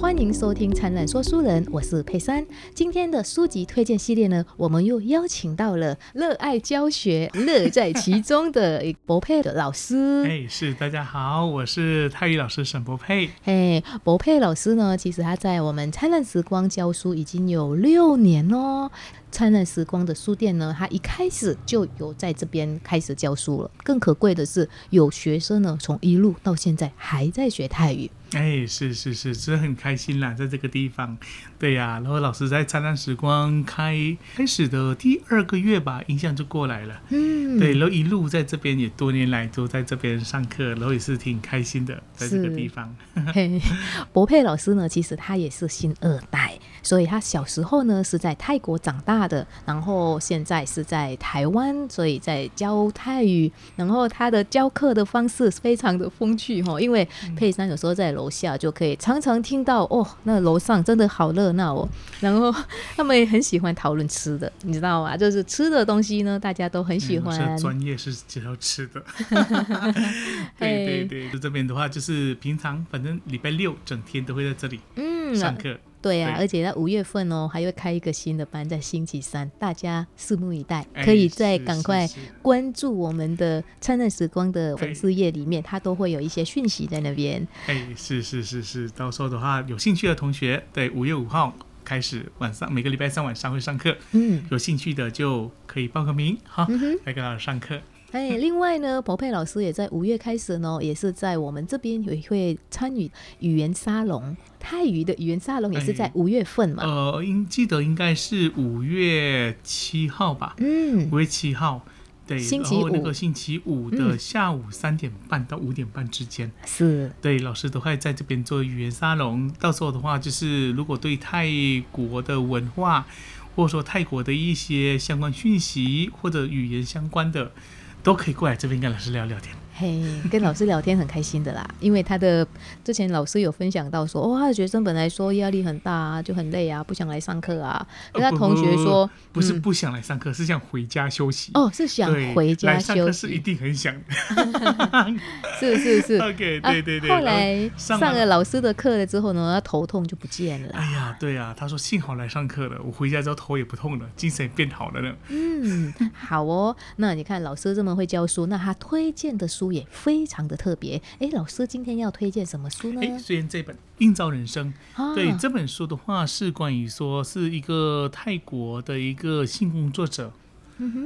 欢迎收听《灿烂说书人》，我是佩珊。今天的书籍推荐系列呢，我们又邀请到了热爱教学、乐在其中的博佩的老师。哎，是大家好，我是泰语老师沈博佩。哎，博佩老师呢，其实他在我们灿烂时光教书已经有六年哦。灿烂时光的书店呢，他一开始就有在这边开始教书了。更可贵的是，有学生呢，从一路到现在还在学泰语。哎，是是是，真的很开心啦，在这个地方，对呀。然后老师在灿烂时光开开始的第二个月吧，印象就过来了。嗯，对，然后一路在这边也多年来都在这边上课，然后也是挺开心的，在这个地方。博佩老师呢，其实他也是新二代，所以他小时候呢是在泰国长大的，然后现在是在台湾，所以在教泰语。然后他的教课的方式非常的风趣哈，因为佩珊有时候在。楼下就可以常常听到哦，那楼上真的好热闹哦。然后他们也很喜欢讨论吃的，你知道吗？就是吃的东西呢，大家都很喜欢。专业是介绍吃的。对 对对，就这边的话，就是平常反正礼拜六整天都会在这里嗯上课。对呀，而且在五月份哦，还会开一个新的班，在星期三，大家拭目以待，可以再赶快关注我们的灿烂时光的粉丝页里面，它都会有一些讯息在那边。哎，是是是是，到时候的话，有兴趣的同学，对，五月五号开始晚上，每个礼拜三晚上会上课，嗯，有兴趣的就可以报个名，好，来跟老师上课。哎，另外呢，博佩老师也在五月开始呢，也是在我们这边也会参与语言沙龙，泰语的语言沙龙也是在五月份嘛。呃，应记得应该是五月七号吧。嗯，五月七号，对，星期五那个星期五的下午三点半到五点半之间。是，对，老师都会在这边做语言沙龙。到时候的话，就是如果对泰国的文化，或者说泰国的一些相关讯息或者语言相关的。都可以过来这边跟老师聊聊天。嘿，跟老师聊天很开心的啦，因为他的之前老师有分享到说，哦，他的学生本来说压力很大啊，就很累啊，不想来上课啊。跟他同学说，不是不想来上课，是想回家休息。哦，是想回家休息，是一定很想。是是是。OK，对对对。后来上了老师的课了之后呢，他头痛就不见了。哎呀，对啊，他说幸好来上课了，我回家之后头也不痛了，精神变好了呢。嗯，好哦。那你看老师这么会教书，那他推荐的书。也非常的特别，哎，老师今天要推荐什么书呢？哎，虽然这本《映照人生》，对这本书的话是关于说是一个泰国的一个性工作者，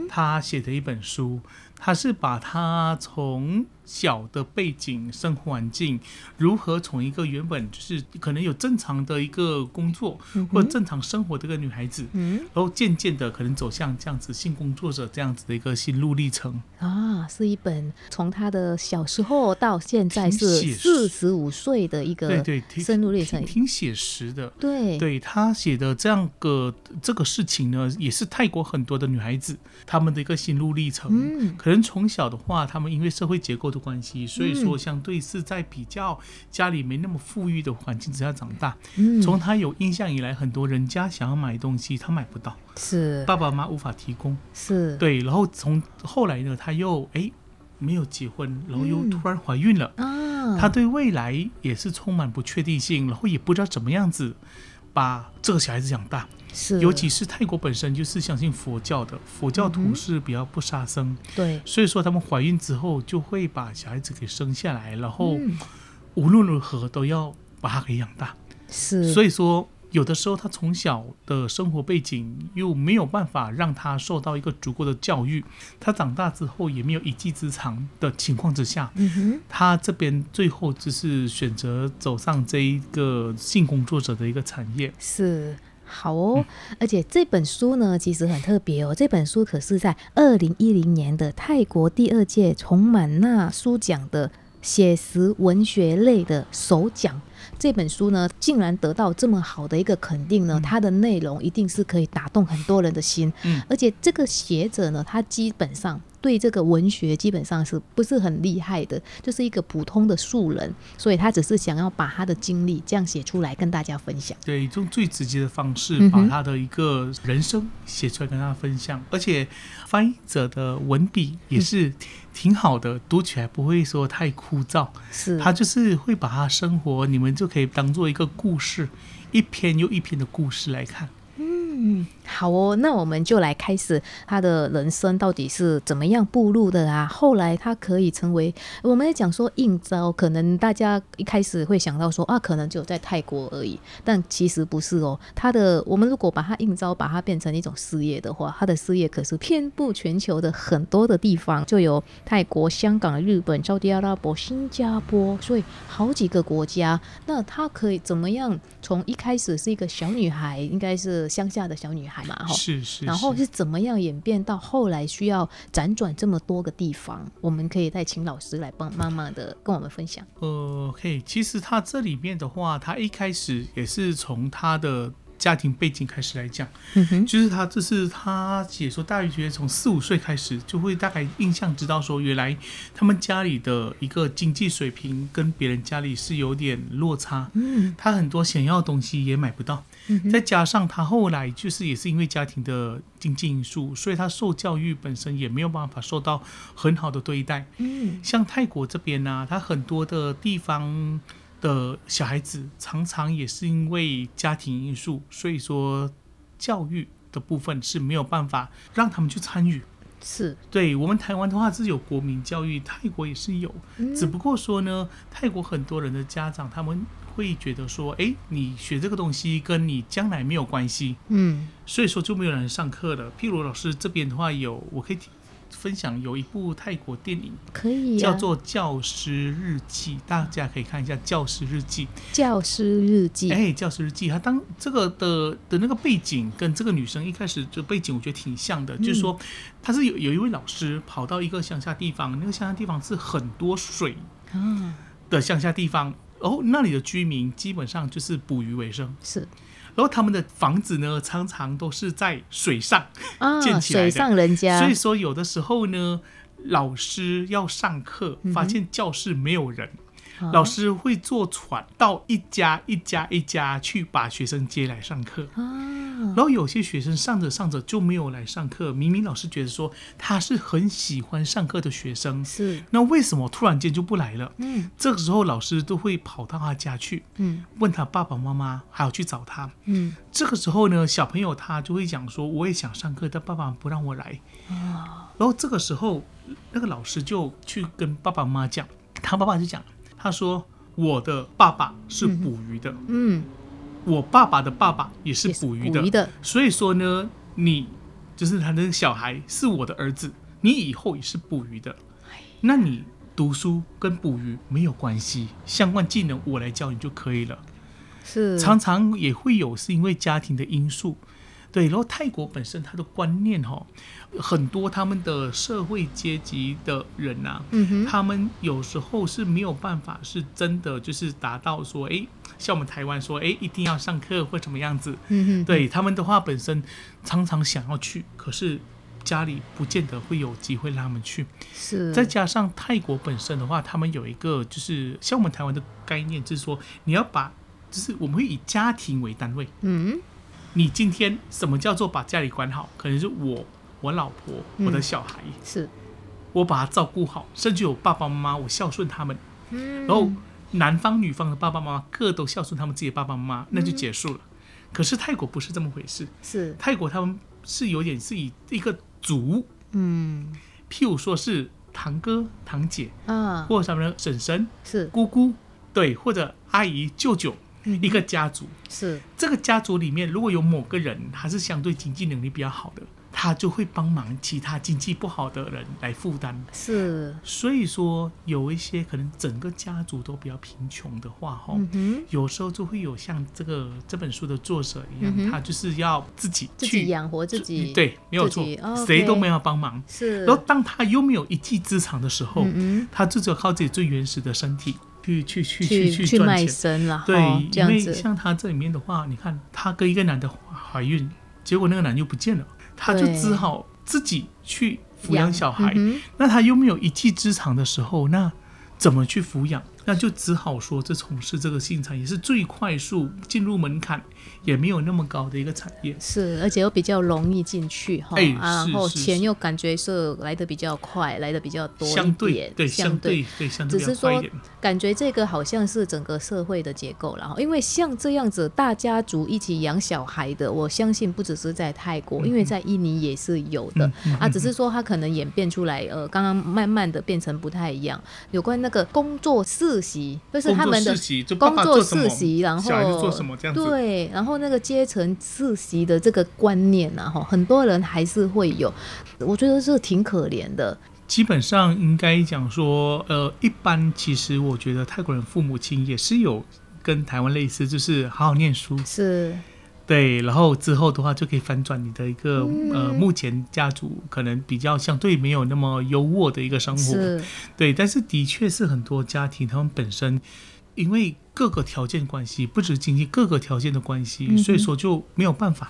他写的一本书，他是把他从。小的背景、生活环境，如何从一个原本就是可能有正常的一个工作或正常生活的一个女孩子，嗯，然后渐渐的可能走向这样子性工作者这样子的一个心路历程啊，是一本从她的小时候到现在是四十五岁的一个对对心路历程，挺写实的。对，对他写的这样个这个事情呢，也是泰国很多的女孩子她们的一个心路历程。嗯，可能从小的话，她们因为社会结构。的关系，所以说相对是在比较家里没那么富裕的环境之下长大。嗯，从他有印象以来，很多人家想要买东西，他买不到，是。爸爸妈妈无法提供，是。对。然后从后来呢，他又哎没有结婚，然后又突然怀孕了。啊，他对未来也是充满不确定性，然后也不知道怎么样子把这个小孩子养大。是，尤其是泰国本身就是相信佛教的，佛教徒是比较不杀生，对，所以说他们怀孕之后就会把小孩子给生下来，然后无论如何都要把他给养大。是，所以说有的时候他从小的生活背景又没有办法让他受到一个足够的教育，他长大之后也没有一技之长的情况之下，嗯，他这边最后只是选择走上这一个性工作者的一个产业。是。好哦，而且这本书呢，其实很特别哦。这本书可是在二零一零年的泰国第二届崇满纳书奖的写实文学类的首奖。这本书呢，竟然得到这么好的一个肯定呢，它的内容一定是可以打动很多人的心。嗯，而且这个学者呢，他基本上。对这个文学基本上是不是很厉害的，就是一个普通的素人，所以他只是想要把他的经历这样写出来跟大家分享。对，用最直接的方式把他的一个人生写出来跟大家分享，而且翻译者的文笔也是挺好的，读起来不会说太枯燥。是，他就是会把他生活，你们就可以当做一个故事，一篇又一篇的故事来看。嗯，好哦，那我们就来开始他的人生到底是怎么样步入的啊？后来他可以成为，我们在讲说应招，可能大家一开始会想到说啊，可能只有在泰国而已，但其实不是哦。他的，我们如果把他应招，把它变成一种事业的话，他的事业可是遍布全球的很多的地方，就有泰国、香港、日本、沙特阿拉伯、新加坡，所以好几个国家。那他可以怎么样？从一开始是一个小女孩，应该是乡下的小女孩嘛，哈，是是，然后是怎么样演变到后来需要辗转这么多个地方？我们可以再请老师来帮慢慢的跟我们分享。呃，可以，其实他这里面的话，他一开始也是从他的。家庭背景开始来讲，就是他这是他解说，大约从四五岁开始就会大概印象知道说，原来他们家里的一个经济水平跟别人家里是有点落差，嗯，他很多想要的东西也买不到，再加上他后来就是也是因为家庭的经济因素，所以他受教育本身也没有办法受到很好的对待，嗯，像泰国这边呢，他很多的地方。的小孩子常常也是因为家庭因素，所以说教育的部分是没有办法让他们去参与。是。对我们台湾的话是有国民教育，泰国也是有，只不过说呢，泰国很多人的家长他们会觉得说，哎，你学这个东西跟你将来没有关系，嗯，所以说就没有人上课了。譬如老师这边的话有，我可以。分享有一部泰国电影，可以叫做《教师日记》，大家可以看一下《教师日记》。教师日记，哎，《教师日记》，他当这个的的那个背景跟这个女生一开始就背景，我觉得挺像的，就是说他是有有一位老师跑到一个乡下地方，那个乡下地方是很多水嗯的乡下地方，然后那里的居民基本上就是捕鱼为生，是。然后他们的房子呢，常常都是在水上 建起来的，水上人家。所以说，有的时候呢，老师要上课，发现教室没有人。老师会坐船到一家一家一家去把学生接来上课，然后有些学生上着上着就没有来上课。明明老师觉得说他是很喜欢上课的学生，是。那为什么突然间就不来了？嗯，这个时候老师都会跑到他家去，嗯，问他爸爸妈妈，还要去找他，嗯，这个时候呢，小朋友他就会讲说，我也想上课，但爸爸不让我来，啊，然后这个时候那个老师就去跟爸爸妈妈讲，他爸爸就讲。他说：“我的爸爸是捕鱼的，嗯，我爸爸的爸爸也是捕鱼的，所以说呢，你就是他的小孩是我的儿子，你以后也是捕鱼的，那你读书跟捕鱼没有关系，相关技能我来教你就可以了。是。常常也会有是因为家庭的因素。”对，然后泰国本身它的观念哈，很多他们的社会阶级的人呐，他们有时候是没有办法是真的就是达到说，哎，像我们台湾说，哎，一定要上课或怎么样子。嗯对他们的话本身常常想要去，可是家里不见得会有机会让他们去。是。再加上泰国本身的话，他们有一个就是像我们台湾的概念，就是说你要把，就是我们会以家庭为单位。嗯。你今天什么叫做把家里管好？可能是我、我老婆、我的小孩，是我把他照顾好，甚至有爸爸妈妈，我孝顺他们。嗯，然后男方、女方的爸爸妈妈各都孝顺他们自己的爸爸妈妈，那就结束了。可是泰国不是这么回事，是泰国他们是有点是以一个族，嗯，譬如说是堂哥、堂姐嗯，或者什么呢？婶婶是姑姑，对，或者阿姨、舅舅。一个家族。是。这个家族里面，如果有某个人他是相对经济能力比较好的，他就会帮忙其他经济不好的人来负担。是，所以说有一些可能整个家族都比较贫穷的话，哈，有时候就会有像这个这本书的作者一样，他就是要自己去养活自己，对，没有错，谁都没有帮忙。是，然后当他又没有一技之长的时候，他就只有靠自己最原始的身体。去去去去去去卖身了，对，因为像他这里面的话，你看他跟一个男的怀孕，结果那个男又不见了，他就只好自己去抚养小孩，那他又没有一技之长的时候，那怎么去抚养？那就只好说，这从事这个性产业是最快速进入门槛。也没有那么高的一个产业，是，而且又比较容易进去哈，然后钱又感觉是来的比较快，来的比较多一点，对，相对。对，相对只是说，感觉这个好像是整个社会的结构然后，因为像这样子大家族一起养小孩的，我相信不只是在泰国，因为在印尼也是有的。啊，只是说它可能演变出来，呃，刚刚慢慢的变成不太一样。有关那个工作世袭，就是他们的工作世袭，然后做什么这样子，对，然后。那个阶层世袭的这个观念呢，哈，很多人还是会有，我觉得这挺可怜的。基本上应该讲说，呃，一般其实我觉得泰国人父母亲也是有跟台湾类似，就是好好念书，是对，然后之后的话就可以反转你的一个呃，目前家族可能比较相对没有那么优渥的一个生活，对，但是的确是很多家庭他们本身。因为各个条件关系，不止经济，各个条件的关系，所以说就没有办法。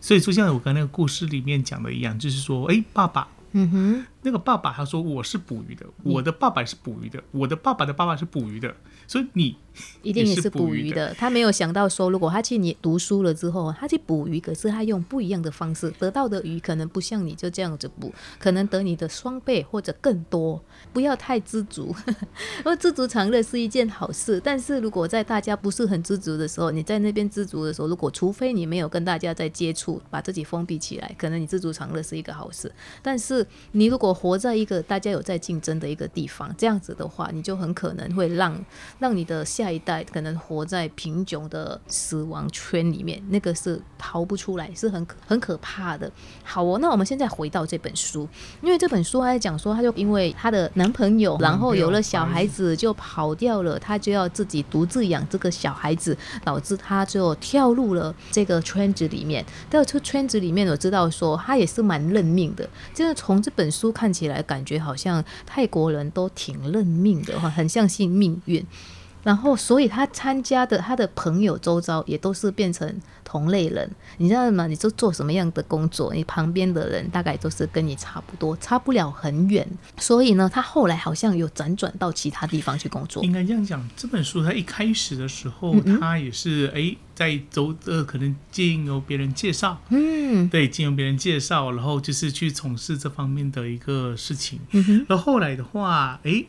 所以说像我刚那个故事里面讲的一样，就是说，哎，爸爸。嗯哼，那个爸爸他说我是捕鱼的，我的爸爸是捕鱼的，我的爸爸的爸爸是捕鱼的，所以你一定也是捕鱼的。他没有想到说，如果他去你读书了之后，他去捕鱼，可是他用不一样的方式得到的鱼，可能不像你就这样子捕，可能得你的双倍或者更多。不要太知足，因为知足常乐是一件好事。但是如果在大家不是很知足的时候，你在那边知足的时候，如果除非你没有跟大家在接触，把自己封闭起来，可能你知足常乐是一个好事。但是你如果活在一个大家有在竞争的一个地方，这样子的话，你就很可能会让让你的下一代可能活在贫穷的死亡圈里面，那个是逃不出来，是很很可怕的。好哦，那我们现在回到这本书，因为这本书在讲说，他就因为他的男朋友，然后有了小孩子就跑掉了，他就要自己独自养这个小孩子，导致他就跳入了这个圈子里面。在这圈子里面，我知道说他也是蛮认命的，真的从这本书看起来，感觉好像泰国人都挺认命的哈，很相信命运。然后，所以他参加的他的朋友周遭也都是变成同类人，你知道吗？你就做什么样的工作，你旁边的人大概都是跟你差不多，差不了很远。所以呢，他后来好像有辗转到其他地方去工作。应该这样讲，这本书他一开始的时候，他也是哎在周呃，可能经由别人介绍，嗯，对，经由别人介绍，然后就是去从事这方面的一个事情。嗯然后后来的话，哎，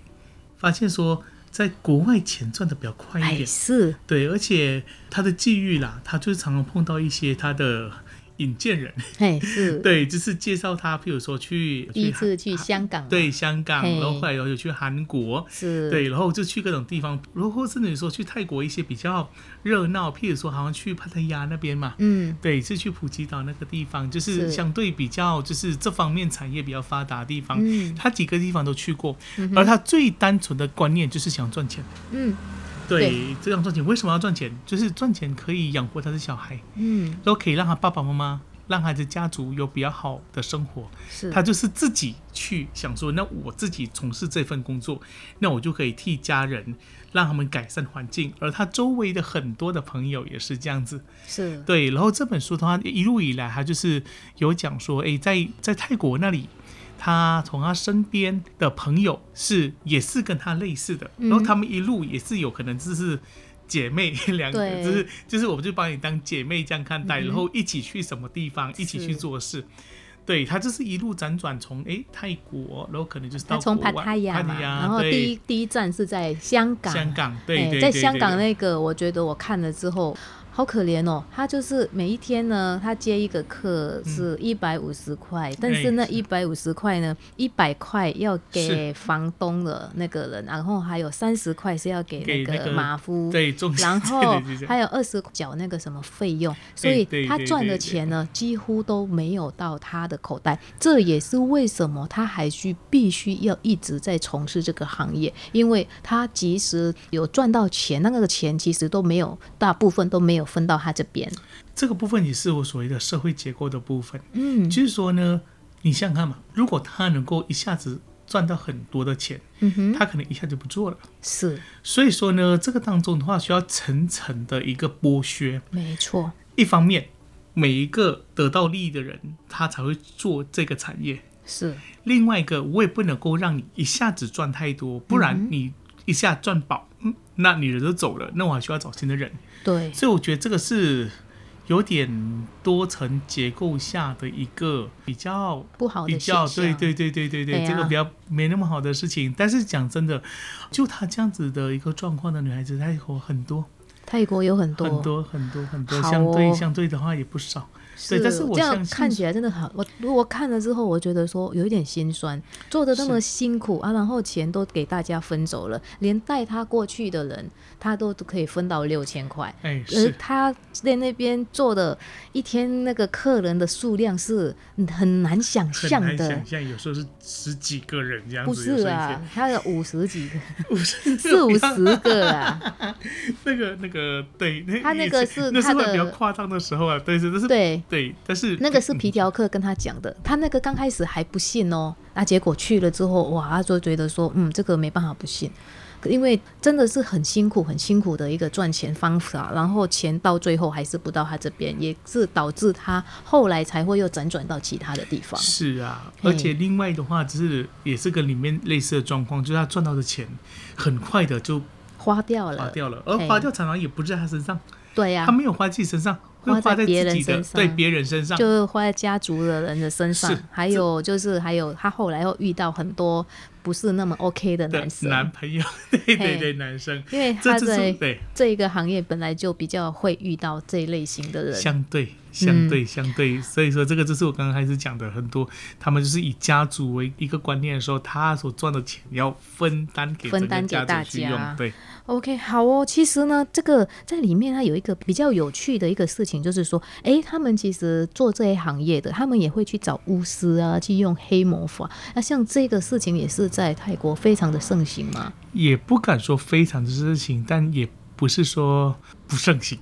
发现说。在国外钱赚的比较快一点，是对，而且他的际遇啦，他就是常常碰到一些他的。引荐人，哎，是。对，就是介绍他，譬如说去第一次去香港，对香港，然后后来有去韩国，是。对，然后就去各种地方，然后甚至说去泰国一些比较热闹，譬如说好像去帕特亚那边嘛，嗯，对，是去普吉岛那个地方，就是相对比较就是这方面产业比较发达的地方，他几个地方都去过，而他最单纯的观念就是想赚钱，嗯。对，这样赚钱为什么要赚钱？就是赚钱可以养活他的小孩，嗯，都可以让他爸爸妈妈、让孩子家族有比较好的生活。是，他就是自己去想说，那我自己从事这份工作，那我就可以替家人让他们改善环境。而他周围的很多的朋友也是这样子，是对。然后这本书的话，一路以来他就是有讲说，哎，在在泰国那里。他从他身边的朋友是也是跟他类似的，然后他们一路也是有可能就是姐妹 两个，就是就是我们就把你当姐妹这样看待，然后一起去什么地方，一起去做事。对他就是一路辗转从哎泰国，然后可能就是到从帕塔亚嘛，然后第一第一站是在香港，香港对，在香港那个我觉得我看了之后。好可怜哦，他就是每一天呢，他接一个课是一百五十块，但是那一百五十块呢，一百块要给房东的那个人，然后还有三十块是要给那个马夫，对，然后 还有二十缴那个什么费用，所以他赚的钱呢几乎都没有到他的口袋。这也是为什么他还需必须要一直在从事这个行业，因为他即使有赚到钱，那个钱其实都没有，大部分都没有。有分到他这边，这个部分也是我所谓的社会结构的部分。嗯，就是说呢，你想想看嘛，如果他能够一下子赚到很多的钱，嗯哼，他可能一下就不做了。是，所以说呢，这个当中的话需要层层的一个剥削。没错，一方面每一个得到利益的人，他才会做这个产业。是。另外一个，我也不能够让你一下子赚太多，不然你一下赚饱，嗯，那你人都走了，那我还需要找新的人。对。所以我觉得这个是。有点多层结构下的一个比较不好的比较，对对对对对对，这个比较没那么好的事情。但是讲真的，就她这样子的一个状况的女孩子，泰国很多，泰国有很多很多很多很多，相对相对的话也不少。对，但是我这样看起来真的很，我如果看了之后，我觉得说有一点心酸，做的那么辛苦啊，然后钱都给大家分走了，连带他过去的人，他都可以分到六千块，哎，而他在那边做的一天那个客人的数量是很难想象的，想象有时候是十几个人这样子，不是啊，他有五十几个，五十四五十个啊，那个那个对，他那个是那是比较夸张的时候啊，对，是那是对。对，但是那个是皮条客跟他讲的，他那个刚开始还不信哦，那结果去了之后，哇，他就觉得说，嗯，这个没办法不信，因为真的是很辛苦、很辛苦的一个赚钱方法，然后钱到最后还是不到他这边，也是导致他后来才会又辗转到其他的地方。是啊，而且另外的话，只是也是跟里面类似的状况，就是他赚到的钱很快的就花掉了，花掉了，而花掉常常也不在他身上，对呀，他没有花自己身上。花在别人身上，对别人身上，就是花在家族的人的身上。还有就是，还有他后来又遇到很多不是那么 OK 的男生。男朋友，对对对，男生，因为他在这一个行业本来就比较会遇到这一类型的人，相对相对相对，所以说这个就是我刚刚开始讲的，很多他们就是以家族为一个观念的时候，他所赚的钱要分担给分担给大家，对。OK，好哦。其实呢，这个在里面它有一个比较有趣的一个事情，就是说，哎，他们其实做这一行业的，他们也会去找巫师啊，去用黑魔法。那像这个事情也是在泰国非常的盛行嘛？也不敢说非常的事情，但也不是说。不盛行，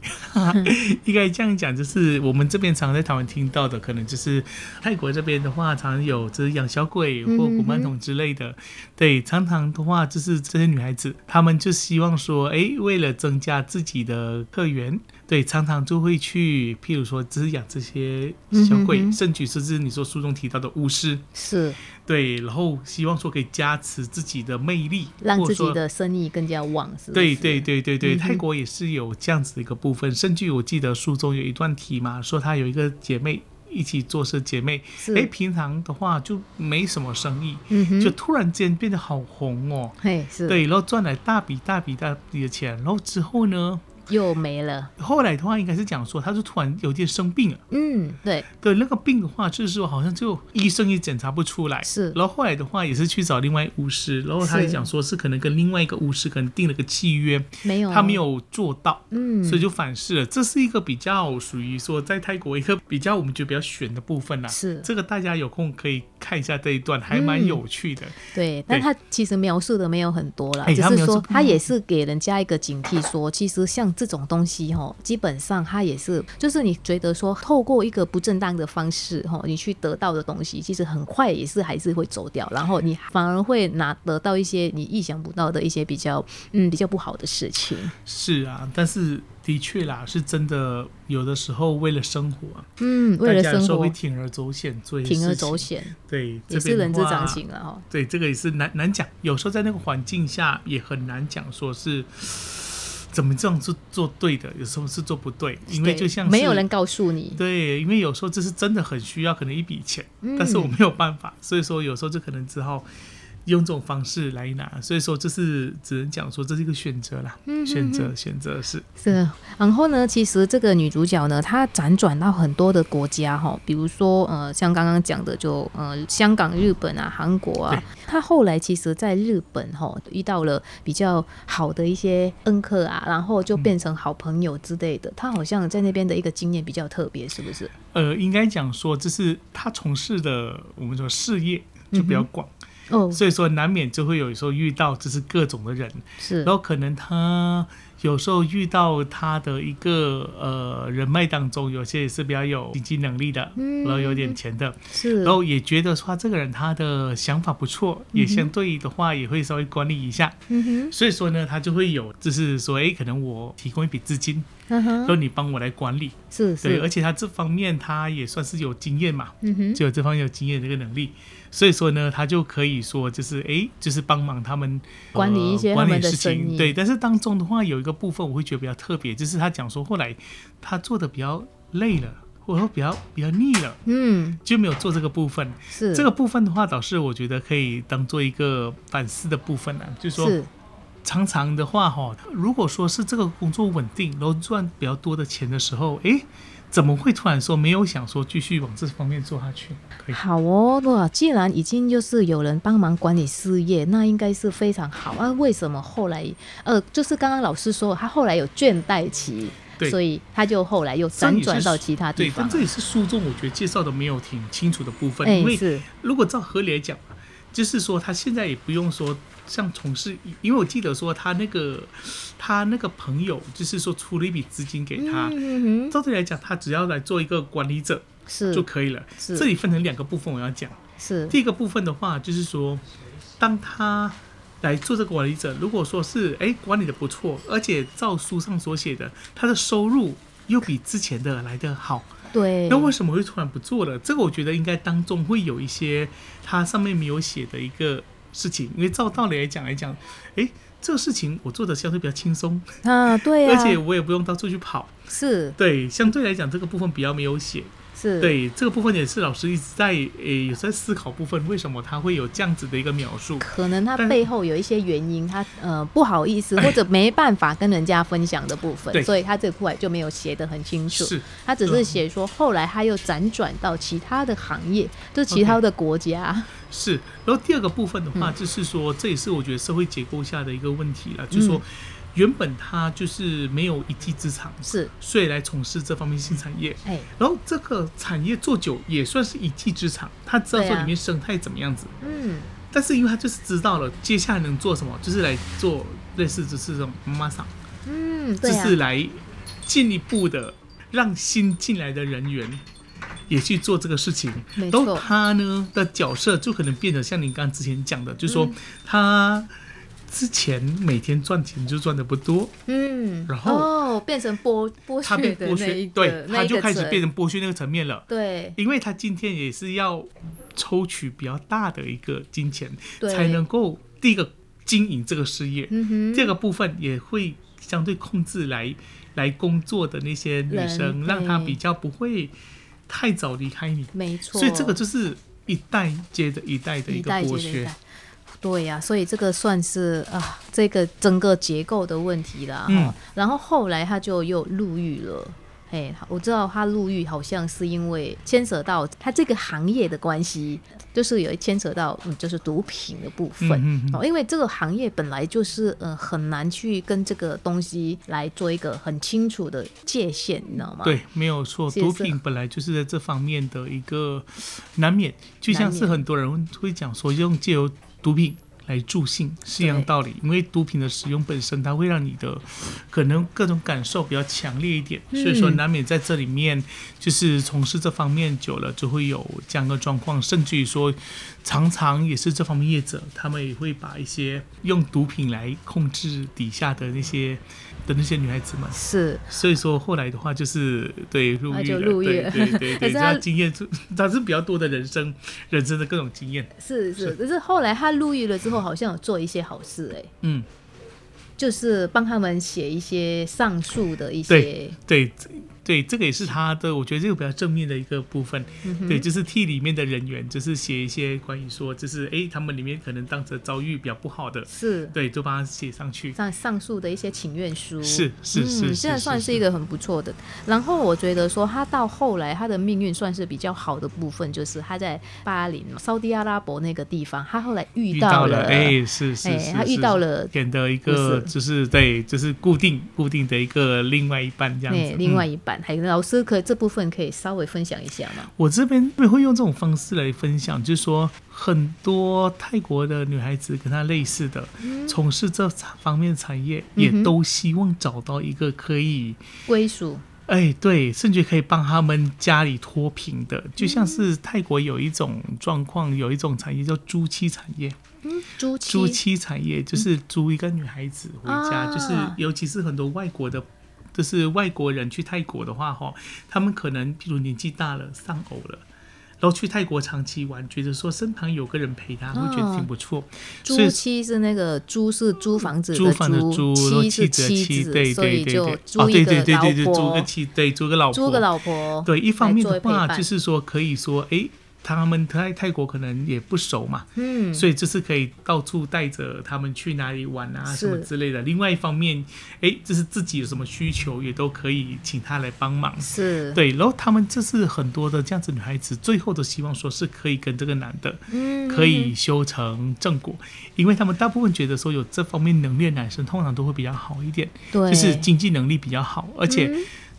应该这样讲，就是我们这边常在台湾听到的，可能就是泰国这边的话，常有就是养小鬼或古曼童之类的。对，常常的话就是这些女孩子，她们就希望说，哎，为了增加自己的客源，对，常常就会去，譬如说，只是养这些小鬼，甚至甚至你说书中提到的巫师，是。对，然后希望说可以加持自己的魅力，让自己的生意更加旺，是对对对对对，泰国也是有这样。子的一个部分，甚至我记得书中有一段题嘛，说她有一个姐妹一起做事，姐妹哎，平常的话就没什么生意，就突然间变得好红哦，嘿，是。对，然后赚来大笔大笔大笔的钱，然后之后呢？又没了。后来的话，应该是讲说，他就突然有点生病了。嗯，对。对，那个病的话，就是说好像就医生也检查不出来。是。然后后来的话，也是去找另外巫师，然后他也讲说是可能跟另外一个巫师可能定了个契约，没有，他没有做到。嗯。所以就反噬了。这是一个比较属于说在泰国一个比较我们觉得比较悬的部分啦。是。这个大家有空可以看一下这一段，还蛮有趣的。对。但他其实描述的没有很多了，只是说他也是给人家一个警惕，说其实像这种东西。哦，基本上它也是，就是你觉得说透过一个不正当的方式，哈，你去得到的东西，其实很快也是还是会走掉，然后你反而会拿得到一些你意想不到的一些比较，嗯，比较不好的事情。是啊，但是的确啦，是真的，有的时候为了生活，嗯，为了生活会铤而走险，做铤而走险，对，也是人之常情了哈。对，这个也是难难讲，有时候在那个环境下也很难讲，说是。怎么这样是做对的？有时候是做不对，因为就像没有人告诉你。对，因为有时候这是真的很需要，可能一笔钱，但是我没有办法，所以说有时候就可能只好。用这种方式来拿，所以说这是只能讲说这是一个选择啦，嗯选择选择是是。然后呢，其实这个女主角呢，她辗转到很多的国家哈，比如说呃，像刚刚讲的就呃香港、日本啊、韩国啊。她后来其实在日本哈遇到了比较好的一些恩客啊，然后就变成好朋友之类的。她好像在那边的一个经验比较特别，是不是？呃，应该讲说这是她从事的我们说事业就比较广。哦，所以说难免就会有时候遇到就是各种的人，是，然后可能他有时候遇到他的一个呃人脉当中，有些也是比较有经济能力的，然后有点钱的，是，然后也觉得说这个人他的想法不错，也相对的话也会稍微管理一下，嗯哼，所以说呢，他就会有就是说，哎，可能我提供一笔资金，嗯哼，然后你帮我来管理，是对，而，且他这方面他也算是有经验嘛，嗯哼，就有这方面有经验的一个能力，所以说呢，他就可以说就是哎，就是帮忙他们管理一些呃、管他们的理事情，生意。对。但是当中的话，有一个部分我会觉得比较特别，就是他讲说后来他做的比较累了，或者说比较比较腻了，嗯，就没有做这个部分。是这个部分的话，倒是我觉得可以当做一个反思的部分呢、就是说是常常的话哈，如果说是这个工作稳定，然后赚比较多的钱的时候，诶，怎么会突然说没有想说继续往这方面做下去？可以，好哦，哇！既然已经就是有人帮忙管理事业，那应该是非常好啊。为什么后来呃，就是刚刚老师说他后来有倦怠期，对所以他就后来又辗转到其他地对，方但。这也是书中我觉得介绍的没有挺清楚的部分，哎因为是如果照合理来讲，就是说他现在也不用说像从事，因为我记得说他那个他那个朋友就是说出了一笔资金给他，嗯哼照理来讲，他只要来做一个管理者是就可以了。是这里分成两个部分，我要讲。是第一个部分的话，就是说，当他来做这个管理者，如果说是哎管理的不错，而且照书上所写的，他的收入又比之前的来的好，对，那为什么会突然不做了？这个我觉得应该当中会有一些它上面没有写的一个事情，因为照道理来讲来讲，哎，这个事情我做的相对比较轻松，啊，对啊，而且我也不用到处去跑，是对，相对来讲这个部分比较没有写。是，对这个部分也是老师一直在诶有在思考部分，为什么他会有这样子的一个描述？可能他背后有一些原因，他呃不好意思或者没办法跟人家分享的部分，所以他这块就没有写得很清楚。是他只是写说后来他又辗转到其他的行业，就是其他的国家。是，然后第二个部分的嗯。话，就是说这也是我觉得社会结构下的一个问题了，就是说原本他就是没有一技之长，是，所以来从事这方面新产业。哎，然后这个产业做久也算是一技之长，他知道对啊。说里面生态怎么样子，嗯，但是因为他就是知道了接下来能做什么，就是来做类似就是这种妈妈桑，嗯，就对啊，是来进一步的让新进来的人员也去做这个事情。没然后，他呢的角色就可能变得像你刚刚之前讲的，就是说嗯。他之前每天赚钱就赚的不多，嗯，然后哦，变成剥剥他削被剥削，的那一个，对，他就开始变成剥削那个层面了。对。因为他今天也是要抽取比较大的一个金钱，才能够第一个经营这个事业，嗯哼，第二个部分也会相对控制来来工作的那些女生，让她比较不会太早离开你。没错，所以这个就是一代接着一代的一一个剥削。对呀、所以这个算是啊，这个整个结构的问题啦。嗯然后后来他就又入狱了。嘿，我知道他入狱好像是因为牵扯到他这个行业的关系，就是有牵扯到嗯，就是毒品的部分。嗯嗯嗯哦，因为这个行业本来就是呃很难去跟这个东西来做一个很清楚的界限，你知道吗？对，没有错，毒品本来就是在这方面的一个难免，就像是很多人会讲说，用借由毒品来助兴是一样道理。因为毒品的使用本身，它会让你的可能各种感受比较强烈一点，所以说嗯难免在这里面就是从事这方面久了，就会有这样的状况，甚至于说常常也是这方面业者，他们也会把一些用毒品来控制底下的那些的那些女孩子们。是。所以说后来的话就是对入狱了，入狱。了对对对 他他经验是 他是比较多的人生人生的各种经验，是是，可是后来他入狱了之后，好像有做一些好事哎、嗯，就是帮他们写一些上诉的一些，对对，这个也是他的，我觉得这个比较正面的一个部分，嗯对，就是替里面的人员就是写一些关于说就是哎，他们里面可能当时遭遇比较不好的，是。对，就帮他写上去，上上诉的一些请愿书，是是是嗯，现在算是一个很不错的。然后我觉得说他到后来他的命运算是比较好的部分，就是他在巴林、沙地阿拉伯那个地方，他后来遇遇到了，哎，是是哎是，他遇到了点的一个就是对，就是固定固定的一个另外一半这样子，那另外嗯。一半，感？还有老师可以这部分可以稍微分享一下吗？我这边会用这种方式来分享，就是说很多泰国的女孩子跟她类似的，从事这方面产业，也都希望找到一个可以归属。哎，对，甚至可以帮他们家里脱贫的，就像是泰国有一种状况，有一种产业叫租妻产业。嗯，租租妻产业就是租一个女孩子回家，就是尤其是很多外国的，就是外国人去泰国的话，哈，他们可能比如年纪大了，丧偶了。然后去泰国长期玩，觉得说身旁有个人陪他，会觉得挺不错。租妻是那个租是租房子租房的租，妻是妻子，对对对对，租一个老婆，租个妻，对，租个老婆，租个老婆。对，一方面的话就是说可以说，哎。他们在泰国可能也不熟嘛，嗯，所以就是可以到处带着他们去哪里玩啊，什么之类的。另外一方面，哎，就是自己有什么需求，也都可以请他来帮忙。是，对。然后他们这是很多的这样子女孩子，最后都希望说是可以跟这个男的，嗯，可以修成正果，因为他们大部分觉得说有这方面能力的男生，通常都会比较好一点，对，就是经济能力比较好，而且。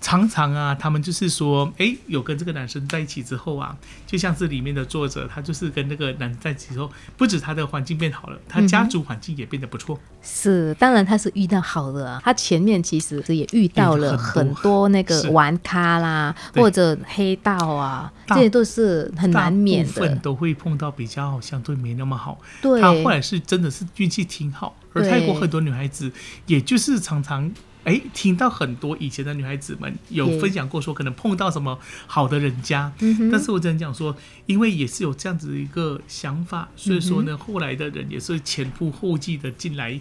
常常啊，他们就是说，哎，有跟这个男生在一起之后啊，就像是里面的作者，他就是跟那个男在一起之后，不止他的环境变好了，他家族环境也变得不错。是，当然他是遇到好的啊，他前面其实是也遇到了很多那个玩咖啦，或者黑道啊，这些都是很难免的，都会碰到比较相对没那么好。对，他后来是真的是运气挺好，而泰国很多女孩子，也就是常常。哎，听到很多以前的女孩子们有分享过，说可能碰到什么好的人家，但是我只能讲说，因为也是有这样子一个想法，所以说呢，后来的人也是前仆后继的进来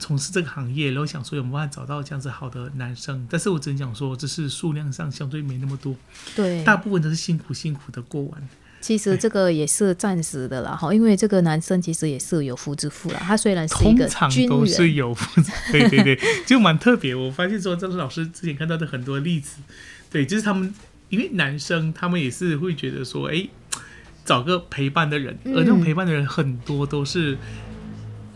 从事这个行业，然后想说有没有办法找到这样子好的男生，但是我只能讲说，只是数量上相对没那么多，对，大部分都是辛苦辛苦的过完。其实这个也是暂时的啦，哈，因为这个男生其实也是有夫之妇了。他虽然是一个军人，都是有夫，对对对，就蛮特别。我发现说，这是老师之前看到的很多例子，对，就是他们因为男生他们也是会觉得说，哎，找个陪伴的人，而那种陪伴的人很多都是，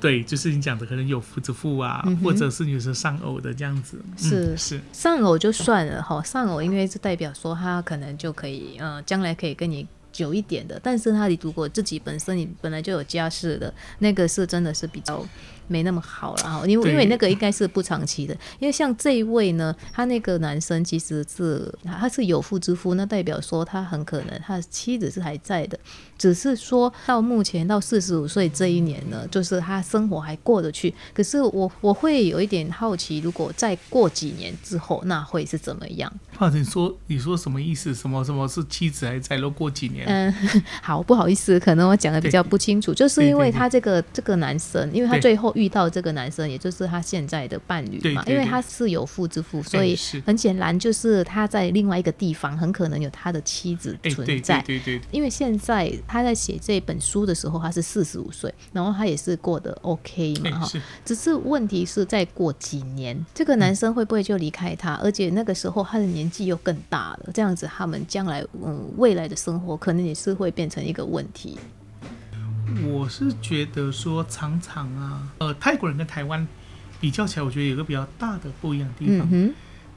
对，就是你讲的可能有夫之妇啊，或者是有时候丧偶的这样子，是是丧偶就算了哈，丧偶因为是代表说他可能就可以，嗯，将来可以跟你。久一点的，但是他如果自己本身你本来就有家室的，那个是真的是比较。没那么好了哈，因为因为那个应该是不长期的，因为像这一位呢，他那个男生其实是他是有妇之夫，那代表说他很可能他的妻子是还在的，只是说到目前到四十五岁这一年呢，就是他生活还过得去。可是我我会有一点好奇，如果再过几年之后，那会是怎么样？或者你说你说什么意思？什么什么是妻子还在？若过几年？嗯，好，不好意思，可能我讲的比较不清楚，就是因为他这个这个男生，因为他最后。遇到这个男生，也就是他现在的伴侣嘛，因为他是有妇之夫，所以很显然就是他在另外一个地方，很可能有他的妻子存在。对对。因为现在他在写这本书的时候，他是四十五岁，然后他也是过得 OK 嘛哈。只是问题是再过几年，这个男生会不会就离开他？而且那个时候他的年纪又更大了，这样子他们将来嗯未来的生活可能也是会变成一个问题。我是觉得说，常常啊，呃，泰国人跟台湾比较起来，我觉得有个比较大的不一样的地方。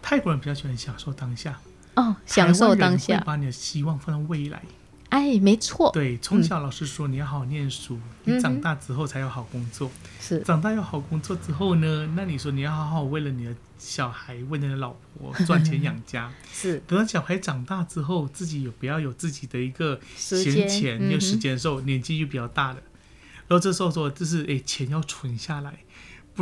泰国人比较喜欢享受当下，哦，享受当下，把你的希望放在未来。哎，没错。对，从小老师说你要好好念书，你长大之后才有好工作。是，长大有好工作之后呢，那你说你要好好为了你的小孩，为了你的老婆 赚钱养家。是，等到小孩长大之后，自己有不要有自己的一个闲钱、有时间的时候，年纪就比较大了。然后这时候说，就是哎，钱要存下来。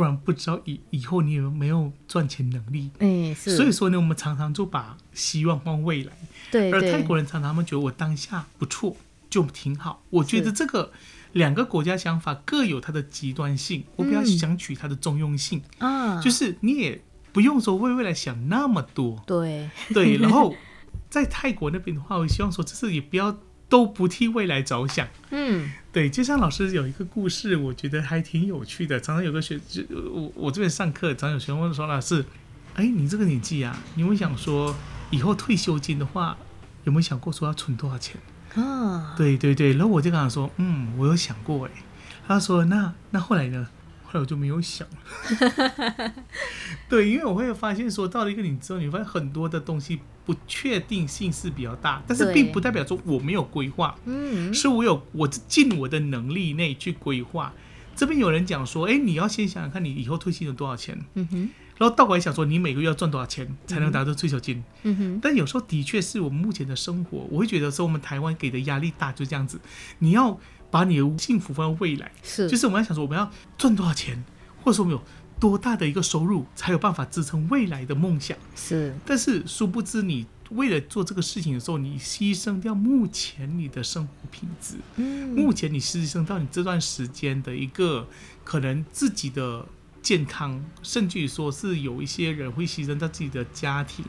不然不知道以以后你有没有赚钱能力。嗯，是。所以说呢，我们常常就把希望放未来。对。而泰国人常常他们觉得我当下不错就挺好。我觉得这个两个国家想法各有它的极端性，我比较想取它的中庸性。啊。就是你也不用说为未来想那么多。对。对。然后在泰国那边的话，我希望说这是也不要。都不替未来着想，嗯，对，就像老师有一个故事，我觉得还挺有趣的。常常有个学，就我我这边上课，常有学生问说：“老师，哎，你这个年纪啊，你会想说以后退休金的话，有没有想过说要存多少钱？”啊，对对对，然后我就跟他说：“嗯，我有想过。”哎，他说：“那那后来呢？”后来我就没有想了。对，因为我会发现说，到了一个你之后，你发现很多的东西不确定性是比较大，但是并不代表说我没有规划，嗯，是我有我尽我的能力内去规划。这边有人讲说，哎，你要先想想看你以后退休有多少钱，嗯哼，然后倒过来想说，你每个月要赚多少钱才能达到退休金，嗯哼。但有时候的确是我们目前的生活，我会觉得说我们台湾给的压力大，就这样子，你要。把你的幸福放在未来，是，就是我们要想说，我们要赚多少钱，或者说我们有多大的一个收入，才有办法支撑未来的梦想。是，但是殊不知，你为了做这个事情的时候，你牺牲掉目前你的生活品质，嗯，目前你牺牲到你这段时间的一个可能自己的健康，甚至于说是有一些人会牺牲到自己的家庭。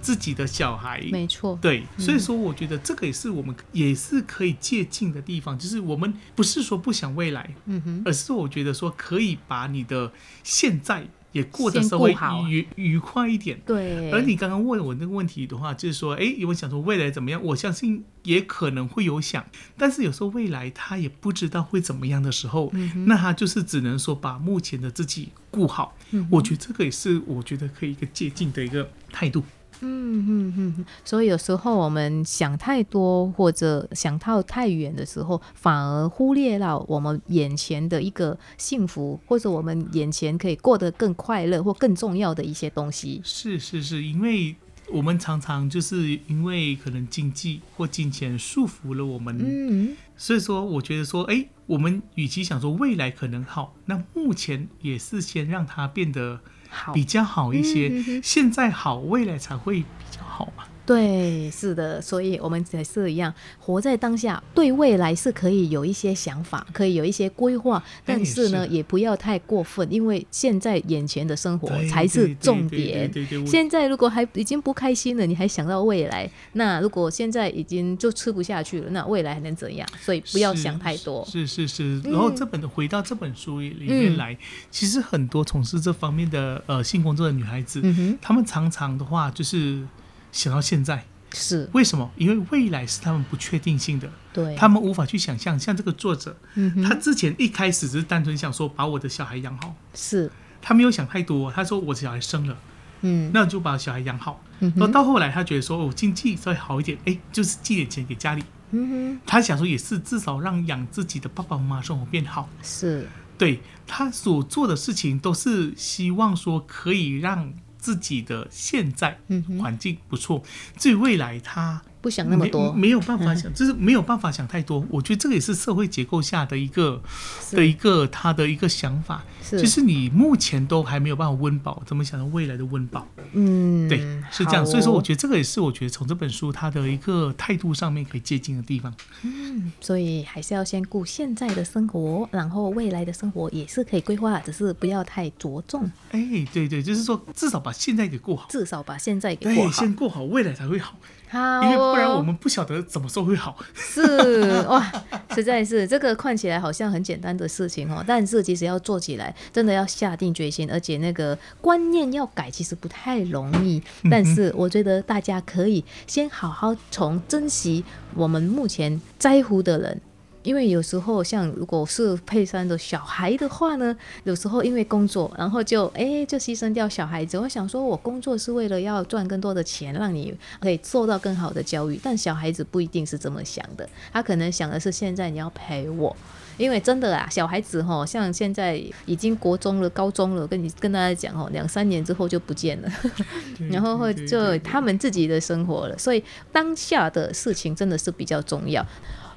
自己的小孩，没错，对，所以说我觉得这个也是我们也是可以借鉴的地方，就是我们不是说不想未来，嗯哼，而是我觉得说可以把你的现在。也过得稍微愉愉快一点。对。而你刚刚问我那个问题的话，就是说，哎，有想说未来怎么样？我相信也可能会有想，但是有时候未来他也不知道会怎么样的时候，那他就是只能说把目前的自己顾好。嗯我觉得这个也是我觉得可以一个借鉴的一个态度。嗯嗯嗯，所以有时候我们想太多或者想到太远的时候，反而忽略了我们眼前的一个幸福，或者我们眼前可以过得更快乐或更重要的一些东西。是是是，因为我们常常就是因为可能经济或金钱束缚了我们，嗯，所以说我觉得说，哎，我们与其想说未来可能好，那目前也是先让它变得。比较好一些，现在好，未来才会比较好嘛。对，是的，所以我们也是一样，活在当下，对未来是可以有一些想法，可以有一些规划，但是呢，也不要太过分，因为现在眼前的生活才是重点。现在如果还已经不开心了，你还想到未来，那如果现在已经就吃不下去了，那未来还能怎样？所以不要想太多。是是是，然后这本回到这本书里面来，其实很多从事这方面的呃性工作的女孩子，她们常常的话就是。想到现在是为什么？因为未来是他们不确定性的，对，他们无法去想象。像这个作者，嗯他之前一开始只是单纯想说把我的小孩养好，是他没有想太多。他说我的小孩生了，嗯，那就把小孩养好。然后到后来他觉得说哦，经济稍微好一点，哎，就是寄点钱给家里。嗯哼，他想说也是至少让养自己的爸爸妈妈生活变好。是，对他所做的事情都是希望说可以让。自己的现在环境不错，至于未来他。不想那么多，没有办法想，就是没有办法想太多。我觉得这个也是社会结构下的一个的一个他的一个想法，就是你目前都还没有办法温饱，怎么想到未来的温饱？嗯，对，是这样。所以说，我觉得这个也是我觉得从这本书他的一个态度上面可以接近的地方。嗯，所以还是要先顾现在的生活，然后未来的生活也是可以规划，只是不要太着重。哎，对对，就是说至少把现在给过好，至少把现在给过好，先过好，未来才会好。好，因为不然我们不晓得怎么做会好。是哇，实在是这个看起来好像很简单的事情哦，但是其实要做起来，真的要下定决心，而且那个观念要改，其实不太容易。但是我觉得大家可以先好好从珍惜我们目前在乎的人。因为有时候像如果是佩珊的小孩的话呢，有时候因为工作，然后就哎就牺牲掉小孩子。我想说，我工作是为了要赚更多的钱，让你可以受到更好的教育。但小孩子不一定是这么想的，他可能想的是现在你要陪我。因为真的啊，小孩子哈，像现在已经国中了、高中了，跟你跟大家讲哦，两三年之后就不见了，然后会就他们自己的生活了。所以当下的事情真的是比较重要。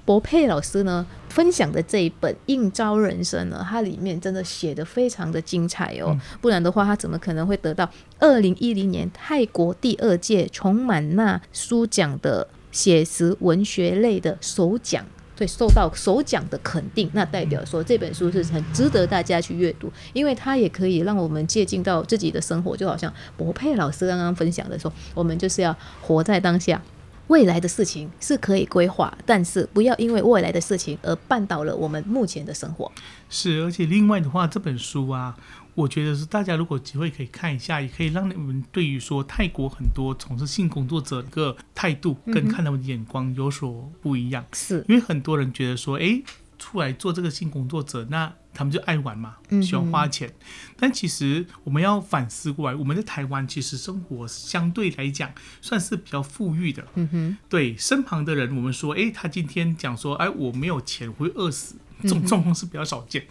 博佩老师呢分享的这一本《应招人生》呢，它里面真的写的非常的精彩哦，不然的话，他怎么可能会得到二零一零年泰国第二届琼满纳书奖的写实文学类的首奖？对，受到首奖的肯定，那代表说这本书是很值得大家去阅读，因为它也可以让我们接近到自己的生活，就好像博佩老师刚刚分享的说，我们就是要活在当下。未来的事情是可以规划，但是不要因为未来的事情而绊倒了我们目前的生活。是，而且另外的话，这本书啊，我觉得是大家如果机会可以看一下，也可以让你们对于说泰国很多从事性工作者一个态度跟看他们的眼光有所不一样。是因为很多人觉得说，哎，出来做这个性工作者，那他们就爱玩嘛，喜欢花钱。但其实我们要反思过来，我们在台湾其实生活相对来讲算是比较富裕的。嗯哼，对身旁的人，我们说，哎，他今天讲说，哎，我没有钱，会饿死，这种状况是比较少见。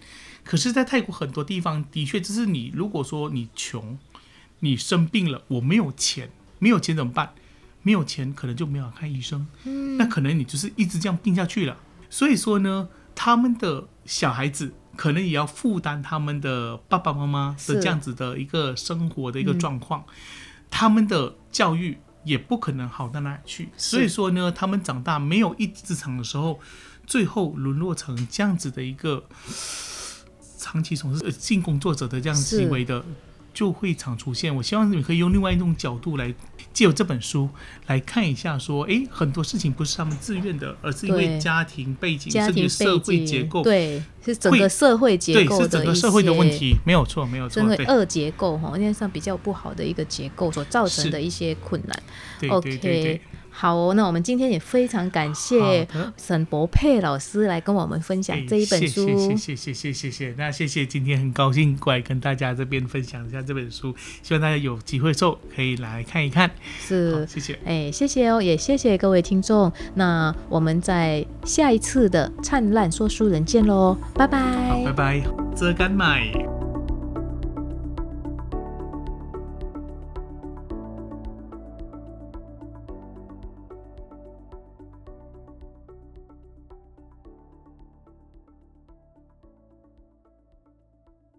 可是，在泰国很多地方，的确就是你如果说你穷，你生病了，我没有钱，没有钱怎么办？没有钱可能就没有看医生，嗯，那可能你就是一直这样病下去了。所以说呢，他们的小孩子。可能也要负担他们的爸爸妈妈的这样子的一个生活的一个状况，他们的教育也不可能好到哪里去。所以说呢，他们长大没有一技之长的时候，最后沦落成这样子的一个长期从事性工作者的这样行为的。就会常出现。我希望你可以用另外一种角度来借由这本书来看一下，说，哎，很多事情不是他们自愿的，而是因为家庭背景、甚至社会结构，对，是整个社会结构的，是整个社会的问题，没有错，没有错，针对二结构哈，因为上比较不好的一个结构所造成的一些困难。OK。好哦，那我们今天也非常感谢沈博佩老师来跟我们分享这一本书。谢谢谢谢谢谢，那谢谢今天很高兴过来跟大家这边分享一下这本书，希望大家有机会时候可以来看一看。是，谢谢。哎，谢谢哦，也谢谢各位听众。那我们在下一次的灿烂说书人见喽，拜拜。好，拜拜。遮干麦。